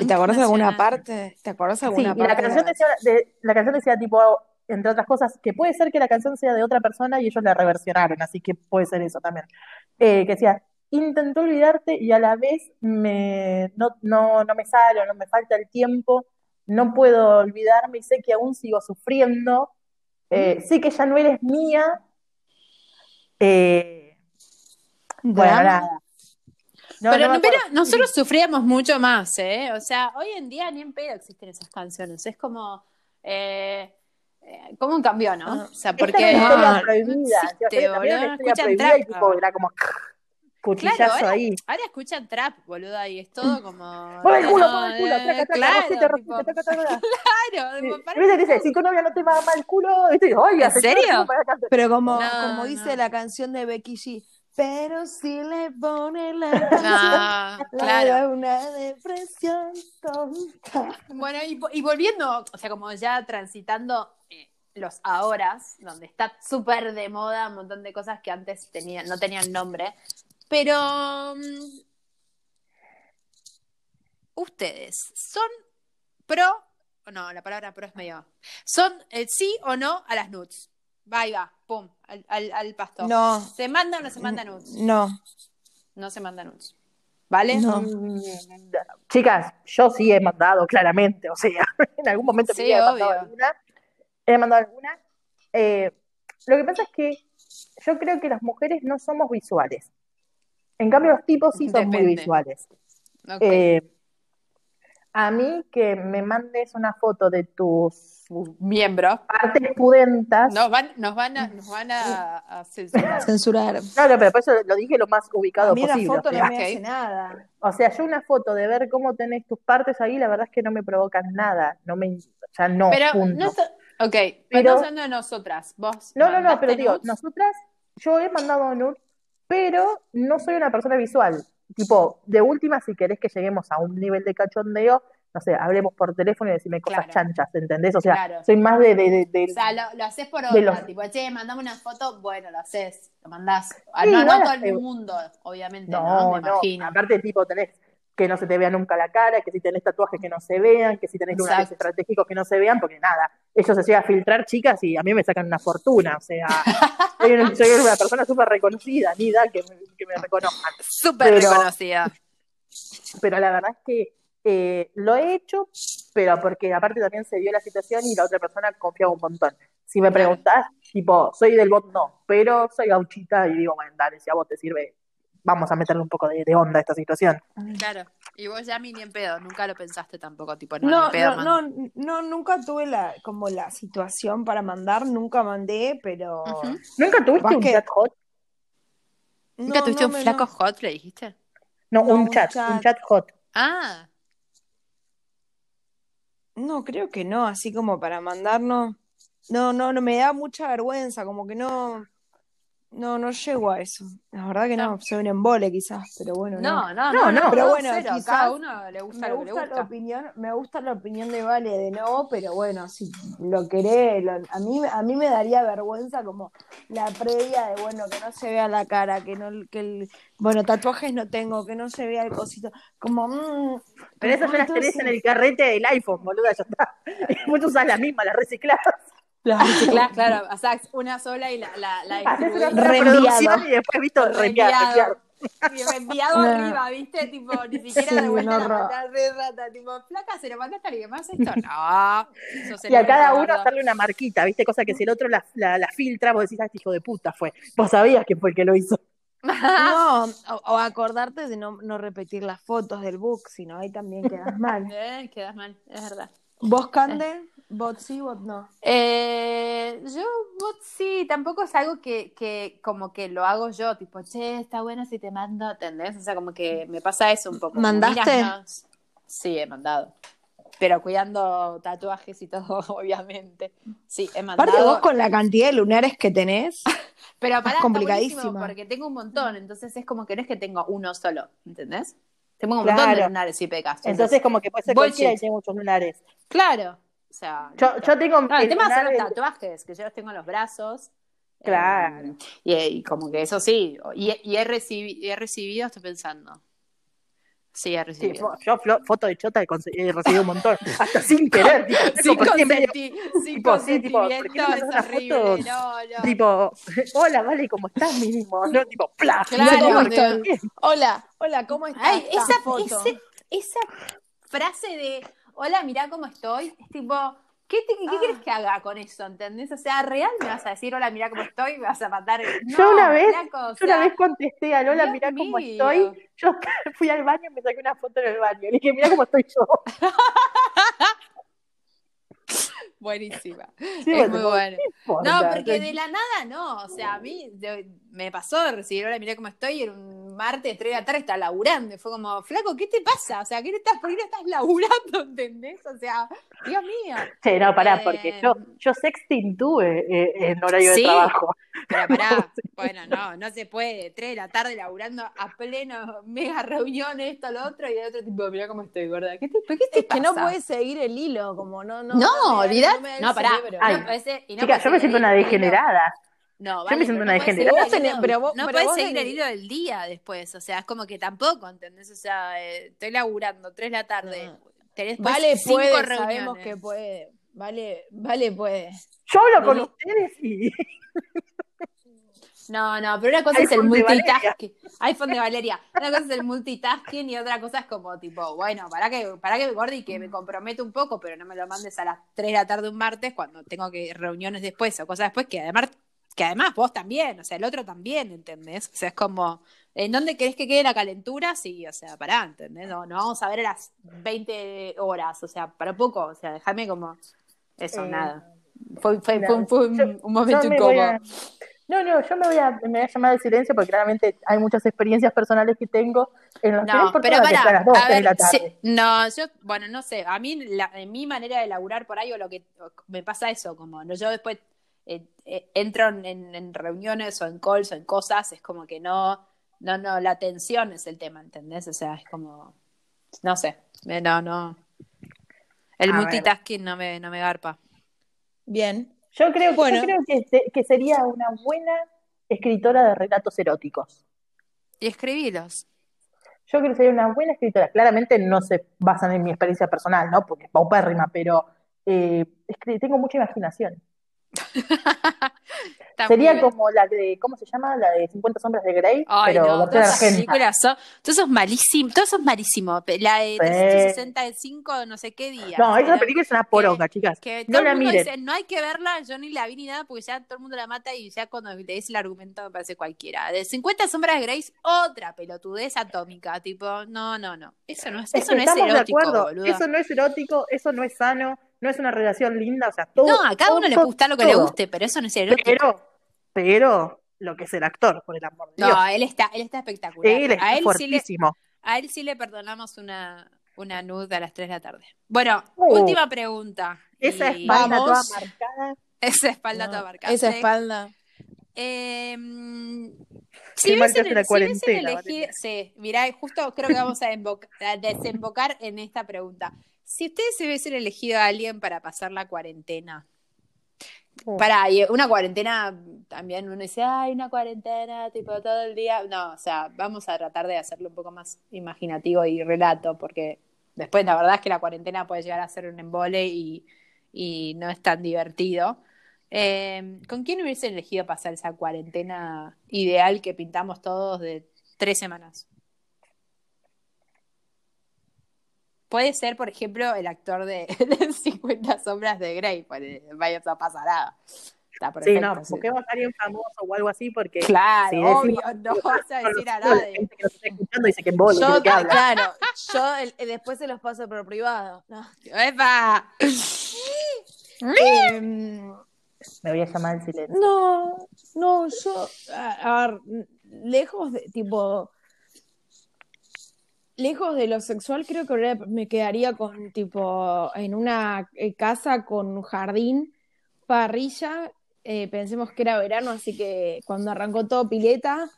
¿Y te acordás de alguna parte? ¿Te acordás de Sí, alguna y la parte? canción decía, de- la canción decía tipo, entre otras cosas, que puede ser que la canción sea de otra persona y ellos la reversionaron, así que puede ser eso también. Eh, que decía, intentó olvidarte y a la vez me, no, no, no me sale no me falta el tiempo, no puedo olvidarme y sé que aún sigo sufriendo, eh, sé que ya no eres mía. Eh, bueno, nada. No, pero no pero nosotros sufríamos mucho más, ¿eh? O sea, hoy en día ni en pedo existen esas canciones. Es como, eh, eh, como un cambio, ¿no? Ah. O sea, porque era una prohibida. existe, boludo, una historia escuchan prohibida trap y tipo, ahora. era como cuchillazo Claro, ahora, ahí. ahora escuchan trap, boluda, y es todo como. Mueve el culo, no, el culo, traca, traca, claro, rosita, tipo, rosita, traca, traca. claro, Sí. tipo, Y para- viste, dice, si tu novia no te va mal el culo, oiga, ¿En serio? Pero como, No, como dice no. la canción de Becky G, pero si le pone la canción, Ah, le claro. da una depresión tonta. Bueno, y, y volviendo, o sea, como ya transitando eh, los ahora, donde está súper de moda un montón de cosas que antes tenían, no tenían nombre, pero mm, ustedes son pro, no, la palabra pro es medio, son el sí o no a las nudes. Va y va, pum, al, al, al pasto. No, ¿Se manda o no se manda nudes? no, No se manda nudes. ¿Vale? no. Mm, Chicas, yo sí he mandado, claramente, o sea, en algún momento Sí, he mandado obvio. alguna. He mandado alguna. Eh, lo que pasa es que yo creo que las mujeres no somos visuales. En cambio, los tipos sí son muy visuales. Ok. Eh, a mí que me mandes una foto de tus Miembro. partes pudentas. Nos van, nos van a, nos van a, a censurar. Censurar. No, no, pero por eso lo dije lo más ubicado A mí la posible. foto o sea. no me hace nada. O sea, yo una foto de ver cómo tenés tus partes ahí, la verdad es que no me provocan nada. No me, o sea, no, Pero punto. no está- Ok, pero hablando de nosotras. Vos. No, no, no, pero digo, nosotras, yo he mandado nudes, pero no soy una persona visual. Tipo, de última, si querés que lleguemos a un nivel de cachondeo, no sé, hablemos por teléfono y decirme cosas Claro. chanchas, ¿entendés? O sea, Claro. soy más de, de, de- de- O sea, lo, lo haces por los- tipo, che, mandame una foto, bueno, lo haces, lo mandás. Ah, Sí, no, no todo el mundo, obviamente, ¿no? No, Me no, imagino. aparte tipo tenés que no se te vea nunca la cara, que si tenés tatuajes que no se vean, que si tenés lunares estratégicos que no se vean, porque nada, ellos se llegan a filtrar chicas y a mí me sacan una fortuna, o sea, soy una, soy una persona súper reconocida, ni da que me, que me reconozcan. Súper reconocida. Pero la verdad es que eh, lo he hecho, pero porque aparte también se dio la situación y la otra persona confiaba un montón. Si me preguntás, tipo, soy del bot, no, pero soy gauchita y digo, bueno, dale, si a vos te sirve, vamos a meterle un poco de, de onda a esta situación. Claro. Y vos ya ni en pedo, nunca lo pensaste tampoco, tipo, no, ni No, en pedo, no, no, no, nunca tuve la, como la situación para mandar, nunca mandé, pero. ¿Nunca tuviste un que- chat hot? ¿Nunca no, tuviste no un flaco no. hot, le dijiste? No, No, un un chat, chat. un chat hot. Ah, No, creo que no, así como para mandarnos. No, no, no, me da mucha vergüenza, como que no, no, no llego a eso. La verdad que no, No. soy un embole quizás, pero bueno, no. no, no, No, no, no, no, pero no, bueno, cero, quizás cada uno le gusta Me lo que le gusta la opinión, me gusta la opinión de Vale de no, pero bueno, si lo querés, lo- a mí, a mí me daría vergüenza como la previa de bueno, que no se vea la cara, que no, que el, bueno, tatuajes no tengo, que no se vea el cosito, como mm, Pero como, ya las tenés en el carrete del iPhone, boluda, ya está. Vos usás la misma, la reciclás. Las reciclás, claro, o sea, una sola y la, la, la Haces una distribuís. sola Reenviado. y después, viste, reenviar, reenviar. Y reenviado No. arriba, ¿viste? Tipo, ni siquiera Sí, de vuelta la mandás re rata. Tipo, flaca, ¿se lo mandaste a alguien más esto? No. Y a cada uno hacerle una marquita, ¿viste? Cosa que si el otro la, la, la filtra, vos decís, ah, este hijo de puta fue. Vos sabías quién fue el que lo hizo. no, o, o acordarte de no, no repetir las fotos del book, sino ahí también quedas mal. Eh, quedas mal, es verdad. ¿Vos, Cande? ¿Bot sí, bot no? Eh, yo, vos sí, tampoco es algo que, que como que lo hago yo, tipo, che, está bueno si te mando, ¿entendés? O sea, como que me pasa eso un poco. ¿Mandaste? Sí, he mandado. Pero cuidando tatuajes y todo, obviamente. Sí, he mandado. Aparte vos con la cantidad de lunares que tenés, Pero complicadísima. buenísimo porque tengo un montón, entonces es como que no es que tengo uno solo, ¿entendés? Tengo un montón de lunares y pecas. Entonces, como que puede ser y tiene muchos lunares. claro. O sea, Yo, yo tengo. No, el tema son los tatuajes, que yo los tengo en los brazos. Claro. Eh, y, y como que eso sí. Y, y he, recibi- he recibido, estoy pensando. Sí, he Sí, recibido. yo flo- foto de chota he, recibido un montón, hasta sin querer, tipo, Sin, ¿por qué medio- consenti- sin tipo, sí, tipo, ¿por qué consentimiento, es horrible. fotos? No, no. tipo, hola, vale, ¿cómo estás mínimo? No, tipo, pla, Claro. Hola, hola, ¿cómo estás? Ay, esa, foto. ese- esa frase de hola, mirá cómo estoy, es tipo, ¿qué, te- qué Ah. quieres que haga con eso? ¿Entendés? O sea, real me vas a decir hola, mirá cómo estoy, me vas a matar. Yo No, una vez- Yo una vez contesté a Lola, Dios mirá cómo estoy. Yo fui al baño y me saqué una foto en el baño. Le dije, mirá cómo estoy yo. Buenísima. Sí, es bueno, muy bueno. No, porque de la nada no. O sea, a mí de- me pasó recibir hola, mirá cómo estoy, era un martes, 3 de la tarde, estaba laburando. Y fue como, flaco, ¿qué te pasa? O sea, ¿qué estás, ¿por qué no estás laburando? ¿Entendés? O sea, Dios mío. Che, no, pará, Eh, porque yo, yo sexting tuve eh, en horario Sí. de trabajo. Pero pará, bueno, no, no se puede. 3 de la tarde laburando a pleno, mega reunión, esto, lo otro, y de otro tipo, mirá cómo estoy, ¿verdad? ¿Qué te, ¿por qué te Es que no puedes seguir el hilo, como no, no. No, No, pará. cerebro. Ay, no, ese- y no Chica, yo me siento una degenerada. No, Yo me siento una no puedes degenerada. Vos tenés- pero vos- no pero puedes seguir el hilo del día después. O sea, es como que tampoco, ¿entendés? O sea, eh, estoy laburando 3 de la tarde. No. Tenés Vale cinco puede, reuniones. sabemos que puede. Vale, vale puede. Yo hablo con ustedes y. No, no, pero una cosa es el multitasking. iPhone de Valeria. Una cosa es el multitasking y otra cosa es como tipo, bueno, para que, para que Gordi que me comprometo un poco, pero no me lo mandes a las 3 de la tarde un martes cuando tengo que reuniones después o cosas después que además que además vos también, o sea, el otro también, ¿entendés? O sea, es como, ¿en dónde querés que quede la calentura? Sí, o sea, pará, ¿entendés? No, no vamos a ver a las 20 horas, o sea, para poco, o sea, déjame como, eso, Eh, nada. Fue, fue, no, fue, un- fue un, yo- un momento incómodo. No, no, yo me voy a, me voy a llamar de silencio porque claramente hay muchas experiencias personales que tengo en las que no pero que sea a para, las 2, a 3 de la ver, tarde. no, yo, bueno, no sé, a mí, la, en mi manera de laburar por ahí, o lo que me pasa eso, como no, yo después eh, eh, entro en, en- en reuniones o en calls o en cosas, es como que no, no, no, la tensión es el tema, ¿entendés? O sea, es como, no sé, no, no, El A ver. multitasking no me, no me garpa. Bien. Yo creo, Bueno. yo creo que, se- que sería una buena escritora de relatos eróticos. Y escribílos. Yo creo que sería una buena escritora. Claramente no se basan en mi experiencia personal, ¿no? Porque es paupérrima, pero eh, tengo mucha imaginación. Está Sería como la de, ¿cómo se llama? La de 50 sombras de Grey, Ay, pero no, todas esas argentina. películas son, todo eso es malísimo, todo eso es malísimo. La de Sí. 365, no sé qué día. No, esa película es una poronga, chicas. Que No todo la el mundo miren. dice, no hay que verla, yo ni la vi ni nada, porque ya todo el mundo la mata y ya cuando lees el argumento me parece cualquiera. De 50 sombras de Grace, otra pelotudez atómica, tipo, no, no, no. Eso no es, Es eso no es erótico, boluda. Eso no es erótico, eso no es sano, no es una relación linda, o sea, todo. No, a cada uno le todo- gustar lo que le guste, pero eso no es erótico. Pero, pero, lo que es el actor, por el amor de Dios. No, él está, él está espectacular. Él está a, él sí le, fuertísimo. a él sí le perdonamos una, una nude a las 3 de la tarde. Bueno, Uh. última pregunta. Esa Y- espalda toda Vamos. marcada. Esa espalda No, toda marcada. Esa espalda. Eh, si hubiesen, hace la si sí, mirá, justo creo que vamos a desembocar en esta pregunta. Si ustedes se hubiesen elegido a alguien para pasar la cuarentena, Uh. para una cuarentena también uno dice, ay, una cuarentena, tipo todo el día. No, o sea, vamos a tratar de hacerlo un poco más imaginativo y relato, porque después la verdad es que la cuarentena puede llegar a ser un embole y, y no es tan divertido. Eh, ¿Con quién hubiesen elegido pasar esa cuarentena ideal que pintamos todos de tres semanas? Puede ser, por ejemplo, el actor de, de 50 sombras de Grey, pues vaya a pasar nada. Está Sí, no, busquemos a alguien famoso o algo así, porque Claro, si decimos- obvio, no vas a decir a la nadie. gente que nos está escuchando dice que embole, Yo, claro, yo el- el- después se los paso por privado. No. ¡Epa! Em, Me voy a llamar el silencio. no, no, yo, a, a ver, lejos de, tipo, lejos de lo sexual, creo que ahora me quedaría con, tipo, en una eh, casa con jardín, parrilla, eh, pensemos que era verano, así que cuando arrancó todo pileta,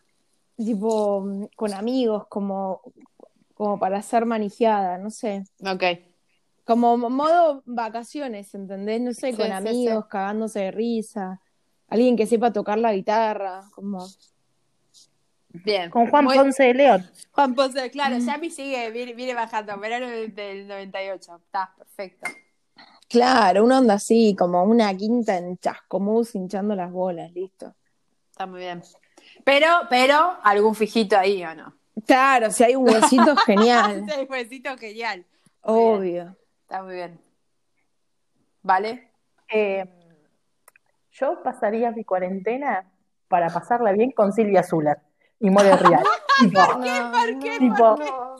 tipo, con amigos, como, como para hacer manijeada, no sé. Ok. Como modo vacaciones, ¿entendés? No sé, Sí, con sí, amigos, cagándose de risa. Alguien que sepa tocar la guitarra, como... Bien. Con Juan Muy- Ponce de León. Juan Ponce, claro, ya me sigue, viene, viene bajando, verano del, del 98. Está perfecto. Claro, una onda así, como una quinta en Chascomús hinchando las bolas, listo. Está muy bien. Pero, pero, algún fijito ahí o no. Claro, si hay un huesito, genial. Ese huesito genial. Muy bien. Obvio. Está muy bien. ¿Vale? Eh, yo pasaría mi cuarentena para pasarla bien con Silvia Zuller y More Real. tipo, ¿Por qué? Tipo,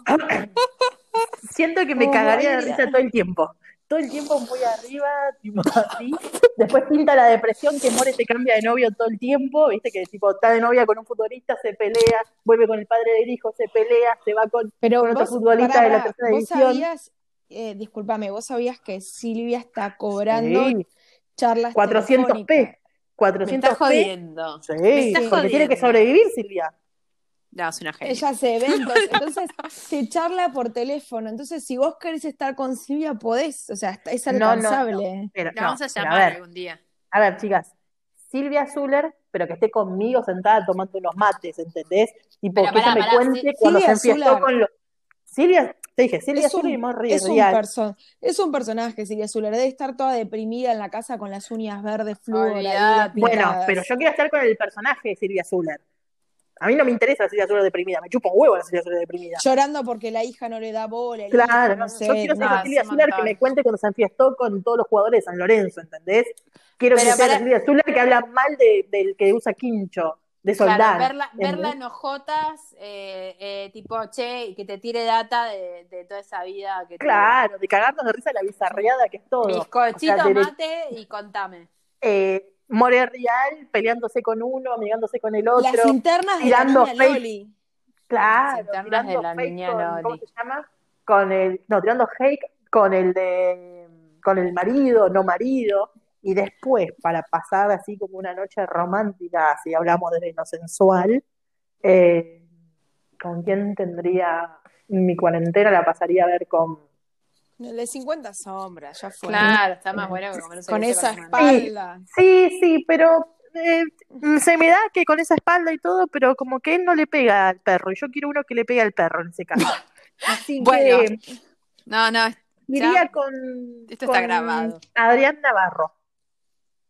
siento que me Oh, cagaría de risa todo el tiempo. Todo el tiempo muy arriba, tipo así. Después pinta la depresión que More se cambia de novio todo el tiempo, viste que tipo está de novia con un futbolista, se pelea, vuelve con el padre del hijo, se pelea, se va con Pero con otro vos, futbolista de la tercera vos sabías, eh, discúlpame, vos sabías que Silvia está cobrando Sí, charlas 400p. telefónicas. Me 400p. estás jodiendo. Sí, Me tiene que sobrevivir, Silvia. No, es una genia. Ella hace eventos, entonces se charla por teléfono. Entonces, si vos querés estar con Silvia, podés, o sea, es No, no, no. alcanzable. Pero, La no, vamos a llamar a ver, algún día. a ver, chicas. Silvia Zuller, pero que esté conmigo sentada tomando unos mates, ¿entendés? Tipo, Pero que ella me cuente cuando Silvia se enfiestó Zuller. con los. Silvia, te dije, Silvia Es un, Zuller y Morri es, un es un personaje, Silvia Zuller. Debe estar toda deprimida en la casa con las uñas verdes flúor. Bueno, pero yo quiero estar con el personaje de Silvia Zuller. A mí no me interesa la Silvia Zuller deprimida, me chupa un huevo la Silvia Zuller deprimida. Llorando porque la hija no le da bola. Claro, no sé, yo quiero ser la Silvia que me cuente cuando se enfiestó con todos los jugadores de San Lorenzo, ¿entendés? Quiero Pero que sea la para- Silvia Zuller que habla mal de- del que usa quincho, de Soldán. Claro, verla, verla en ojotas, eh, eh, tipo, che, y que te tire data de, de toda esa vida que. Claro, de cagarnos de risa la bizarreada que es todo. Bizcochito, O sea, de- mate y contame. eh, More Real peleándose con uno, amigándose con el otro. Las internas de la tirando niña. Loli. Claro, Las internas tirando de la niña con, Loli. ¿cómo se llama? Con el, no, tirando hate con el de, con el marido, no marido, y después, para pasar así como una noche romántica, si hablamos desde lo sensual, eh, ¿con quién tendría mi cuarentena? La pasaría a ver con, El de 50 sombras, ya fue. Claro, está más bueno que comerse Con esa espalda. Sí, sí, pero eh, se me da que con esa espalda y todo, pero como que él no le pega al perro, y yo quiero uno que le pegue al perro en ese caso. Así Bueno, que No, no, iría ya. con, Esto está con grabado. Adrián Navarro,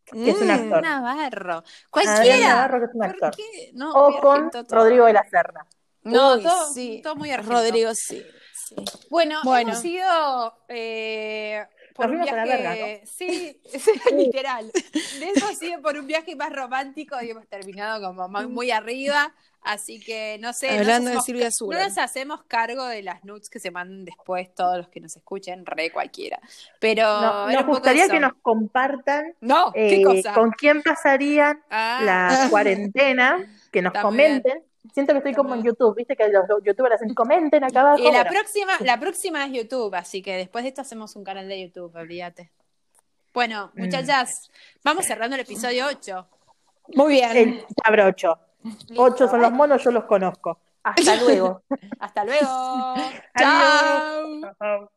que es un Mm. actor. Navarro. Adrián Cualquiera. Navarro, que es un ¿Por actor. qué? No, O con. Rodrigo de la Serna. No, Uy, todo, sí. todo muy argento. Rodrigo, sí. Sí. Bueno, Bueno. hemos ido eh, por un viaje. verga, Sí, sí, literal. De eso ha sido por un viaje más romántico y hemos terminado como muy, muy arriba. Así que no sé. no Hablando de Silvia Zuller. No nos hacemos cargo de las nudes que se manden después, todos los que nos escuchen, re cualquiera. Pero No, nos gustaría que nos compartan No, ¿qué eh, con quién pasarían Ah, la cuarentena, que nos Está comenten. Siento que estoy como en. YouTube, viste que los youtubers hacen comenten acá abajo. Y la Bueno, próxima, la próxima es YouTube, así que después de esto hacemos un canal de YouTube, olvídate. Bueno, Mm. muchachas, vamos cerrando el episodio 8. Muy bien. el cabrocho. Ocho son los monos, yo los conozco. Hasta luego. Hasta luego. Chao.